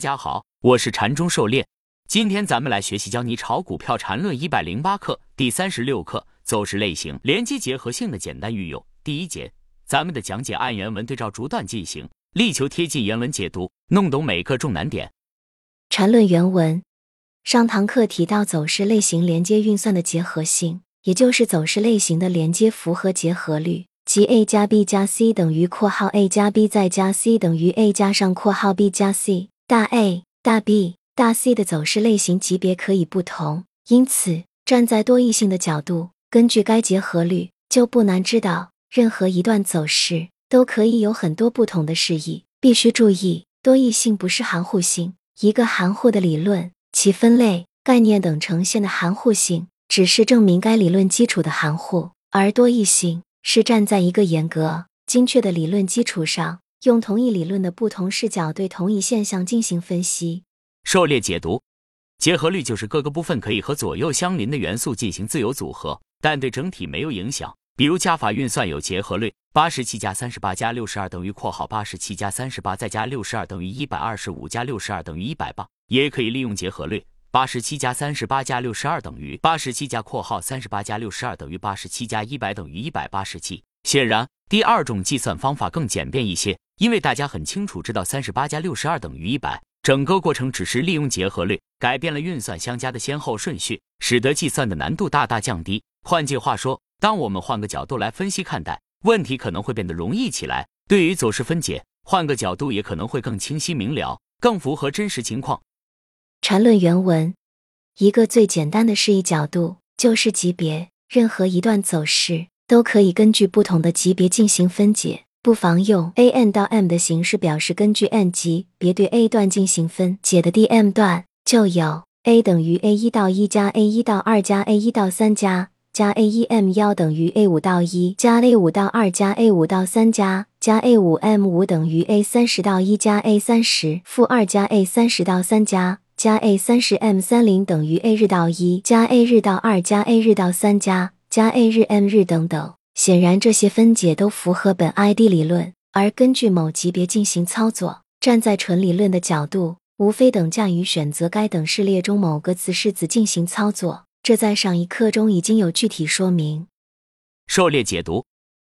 大家好，我是禅中狩猎。今天咱们来学习教你炒股票禅论一百零八课第三十六课走势类型连接结合性的简单运用。第一节，咱们的讲解按原文对照逐段进行，力求贴近原文解读，弄懂每个重难点。禅论原文，上堂课提到走势类型连接运算的结合性，也就是走势类型的连接符合结合率。即 a 加 b 加 c 等于括号 a 加 b 再加 c 等于 a 加上括号 b 加 c，大 A、大 B、大 C 的走势类型级别可以不同，因此站在多异性的角度，根据该结合律，就不难知道任何一段走势都可以有很多不同的示意。必须注意，多异性不是含糊性，一个含糊的理论，其分类、概念等呈现的含糊性，只是证明该理论基础的含糊，而多异性。是站在一个严格、精确的理论基础上，用同一理论的不同视角对同一现象进行分析。狩猎解读，结合律就是各个部分可以和左右相邻的元素进行自由组合，但对整体没有影响。比如加法运算有结合律，八十七加三十八加六十二等于括号八十七加三十八再加六十二等于一百二十五加六十二等于一百八，也可以利用结合律。八十七加三十八加六十二等于八十七加括号三十八加六十二等于八十七加一百等于一百八十七。显然，第二种计算方法更简便一些，因为大家很清楚知道三十八加六十二等于一百。整个过程只是利用结合律改变了运算相加的先后顺序，使得计算的难度大大降低。换句话说，当我们换个角度来分析看待问题，可能会变得容易起来。对于走势分解，换个角度也可能会更清晰明了，更符合真实情况。缠论原文，一个最简单的示意角度就是级别。任何一段走势都可以根据不同的级别进行分解，不妨用 a n 到 m 的形式表示。根据 n 级别对 a 段进行分解的 d m 段，就有 a 等于 a 一到一加 a 一到二加 a 一到三加加 a 一 m 幺等于 a 五到一加 a 五到二加 a 五到三加加 a 五 m 五等于 a 三十到一加 a 三十负二加 a 三十到三加。加 a 三十 m 三零等于 a 日到一加 a 日到二加 a 日到三加加 a 日 m 日等等。显然，这些分解都符合本 ID 理论。而根据某级别进行操作，站在纯理论的角度，无非等价于选择该等式列中某个子式子进行操作。这在上一课中已经有具体说明。狩猎解读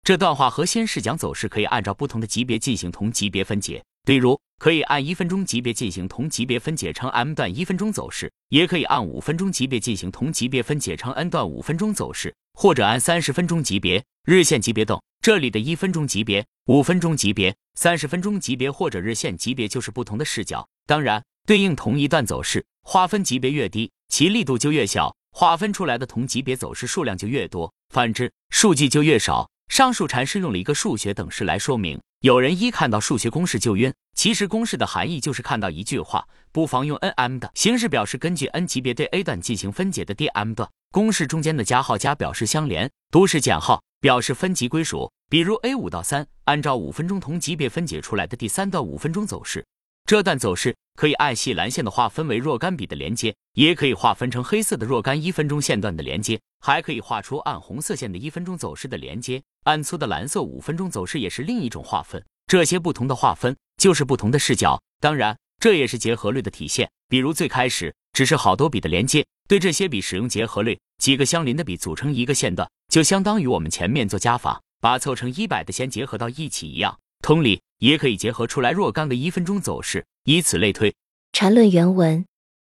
这段话核心是讲走势可以按照不同的级别进行同级别分解。例如，可以按一分钟级别进行同级别分解成 M 段一分钟走势，也可以按五分钟级别进行同级别分解成 N 段五分钟走势，或者按三十分钟级别、日线级别等。这里的一分钟级别、五分钟级别、三十分钟级别或者日线级别就是不同的视角。当然，对应同一段走势，划分级别越低，其力度就越小，划分出来的同级别走势数量就越多，反之，数据就越少。上述禅师用了一个数学等式来说明。有人一看到数学公式就晕，其实公式的含义就是看到一句话，不妨用 n m 的形式表示根据 n 级别对 a 段进行分解的 d m 段。公式中间的加号加表示相连，都是减号，表示分级归属。比如 a 五到三，按照五分钟同级别分解出来的第三段五分钟走势，这段走势可以按细蓝线的划分为若干笔的连接，也可以划分成黑色的若干一分钟线段的连接，还可以画出按红色线的一分钟走势的连接。按粗的蓝色五分钟走势也是另一种划分，这些不同的划分就是不同的视角，当然这也是结合率的体现。比如最开始只是好多笔的连接，对这些笔使用结合率，几个相邻的笔组成一个线段，就相当于我们前面做加法把凑成一百的先结合到一起一样。同理，也可以结合出来若干个一分钟走势，以此类推。缠论原文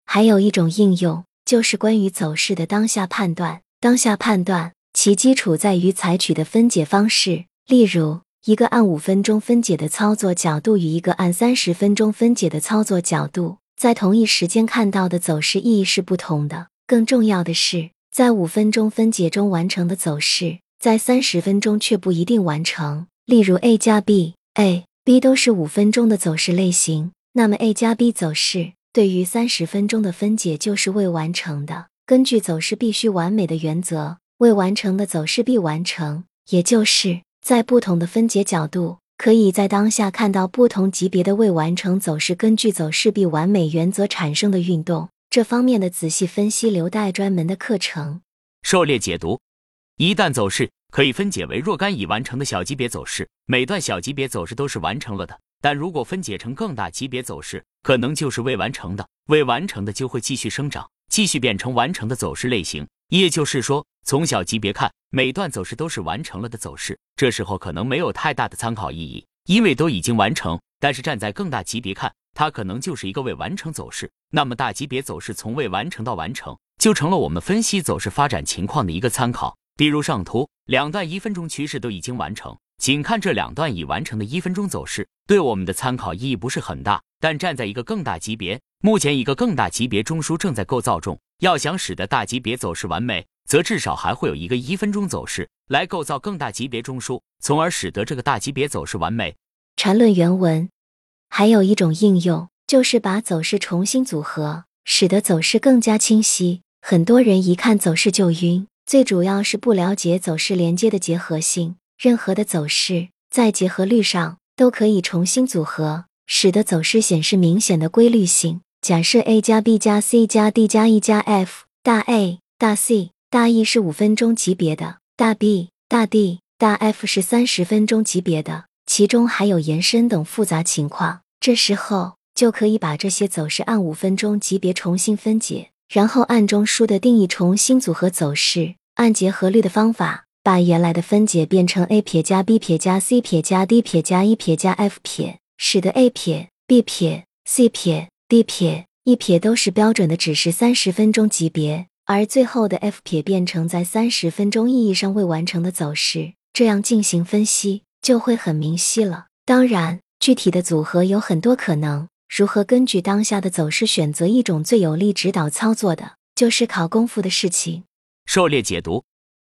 还有一种应用，就是关于走势的当下判断。当下判断。其基础在于采取的分解方式，例如一个按五分钟分解的操作角度与一个按三十分钟分解的操作角度，在同一时间看到的走势意义是不同的。更重要的是，在五分钟分解中完成的走势，在三十分钟却不一定完成。例如 A 加 B、A、B 都是五分钟的走势类型，那么 A 加 B 走势对于三十分钟的分解就是未完成的。根据走势必须完美的原则。未完成的走势必完成，也就是在不同的分解角度，可以在当下看到不同级别的未完成走势。根据走势必完美原则产生的运动，这方面的仔细分析留待专门的课程。狩猎解读：一旦走势可以分解为若干已完成的小级别走势，每段小级别走势都是完成了的。但如果分解成更大级别走势，可能就是未完成的。未完成的就会继续生长，继续变成完成的走势类型。也就是说，从小级别看，每段走势都是完成了的走势。这时候可能没有太大的参考意义，因为都已经完成。但是站在更大级别看，它可能就是一个未完成走势。那么大级别走势从未完成到完成，就成了我们分析走势发展情况的一个参考。比如上图两段一分钟趋势都已经完成，仅看这两段已完成的一分钟走势，对我们的参考意义不是很大。但站在一个更大级别，目前一个更大级别中枢正在构造中，要想使得大级别走势完美，则至少还会有一个一分钟走势来构造更大级别中枢，从而使得这个大级别走势完美。缠论原文还有一种应用，就是把走势重新组合，使得走势更加清晰。很多人一看走势就晕。最主要是不了解走势连接的结合性，任何的走势在结合律上都可以重新组合，使得走势显示明显的规律性。假设 A 加 B 加 C 加 D 加 E 加 F，大 A、大 C、大 E 是五分钟级别的，大 B、大 D、大 F 是三十分钟级别的，其中还有延伸等复杂情况。这时候就可以把这些走势按五分钟级别重新分解，然后按中枢的定义重新组合走势。按结合律的方法，把原来的分解变成 A 撇加 B 撇加 C 撇加 D 撇加 E 撇加 F 撇，使得 A 撇、B 撇、C 撇、D 撇、E 撇都是标准的只是三十分钟级别，而最后的 F 撇变成在三十分钟意义上未完成的走势，这样进行分析就会很明晰了。当然，具体的组合有很多可能，如何根据当下的走势选择一种最有利指导操作的，就是考功夫的事情。狩猎解读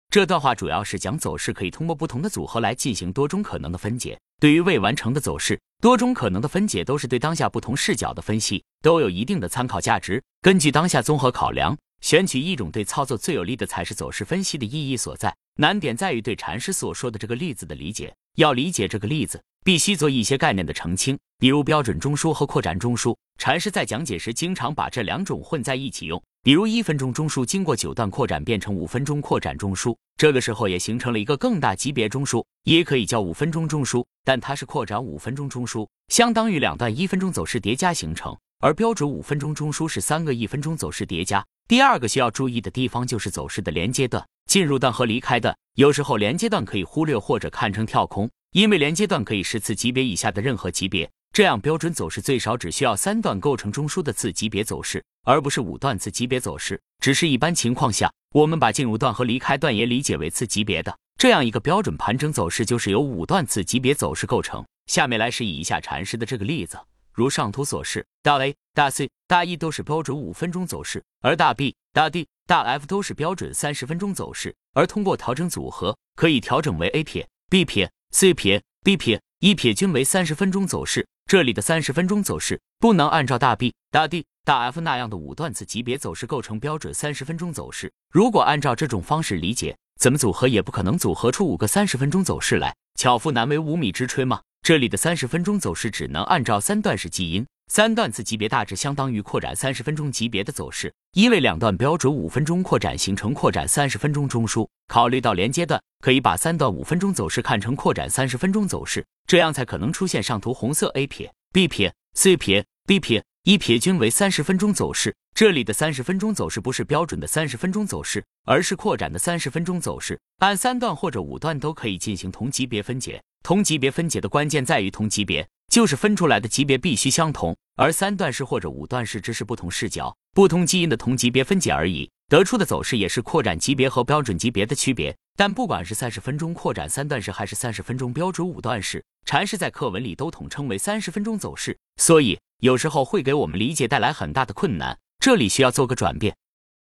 这段话主要是讲走势可以通过不同的组合来进行多种可能的分解。对于未完成的走势，多种可能的分解都是对当下不同视角的分析，都有一定的参考价值。根据当下综合考量，选取一种对操作最有利的，才是走势分析的意义所在。难点在于对禅师所说的这个例子的理解。要理解这个例子，必须做一些概念的澄清，比如标准中枢和扩展中枢。禅师在讲解时，经常把这两种混在一起用。比如一分钟中枢经过九段扩展变成五分钟扩展中枢，这个时候也形成了一个更大级别中枢，也可以叫五分钟中枢，但它是扩展五分钟中枢，相当于两段一分钟走势叠加形成。而标准五分钟中枢是三个一分钟走势叠加。第二个需要注意的地方就是走势的连接段、进入段和离开段。有时候连接段可以忽略或者看成跳空，因为连接段可以是次级别以下的任何级别。这样标准走势最少只需要三段构成中枢的次级别走势，而不是五段次级别走势。只是一般情况下，我们把进入段和离开段也理解为次级别的这样一个标准盘整走势，就是由五段次级别走势构成。下面来示意一下禅师的这个例子，如上图所示，大 A、大 C、大 E 都是标准五分钟走势，而大 B、大 D、大 F 都是标准三十分钟走势。而通过调整组合，可以调整为 A 撇、B 撇、C 撇、D 撇、一撇均为三十分钟走势。这里的三十分钟走势不能按照大 B、大 D、大 F 那样的五段子级别走势构成标准三十分钟走势。如果按照这种方式理解，怎么组合也不可能组合出五个三十分钟走势来。巧妇难为无米之炊嘛。这里的三十分钟走势只能按照三段式基因，三段次级别大致相当于扩展三十分钟级别的走势。因为两段标准五分钟扩展形成扩展三十分钟中枢，考虑到连接段，可以把三段五分钟走势看成扩展三十分钟走势。这样才可能出现上图红色 A 撇、B 撇、C 撇、D 撇、E 撇均为三十分钟走势。这里的三十分钟走势不是标准的三十分钟走势，而是扩展的三十分钟走势。按三段或者五段都可以进行同级别分解。同级别分解的关键在于同级别，就是分出来的级别必须相同。而三段式或者五段式只是不同视角、不同基因的同级别分解而已。得出的走势也是扩展级别和标准级别的区别。但不管是三十分钟扩展三段式，还是三十分钟标准五段式，禅师在课文里都统称为三十分钟走势，所以有时候会给我们理解带来很大的困难。这里需要做个转变，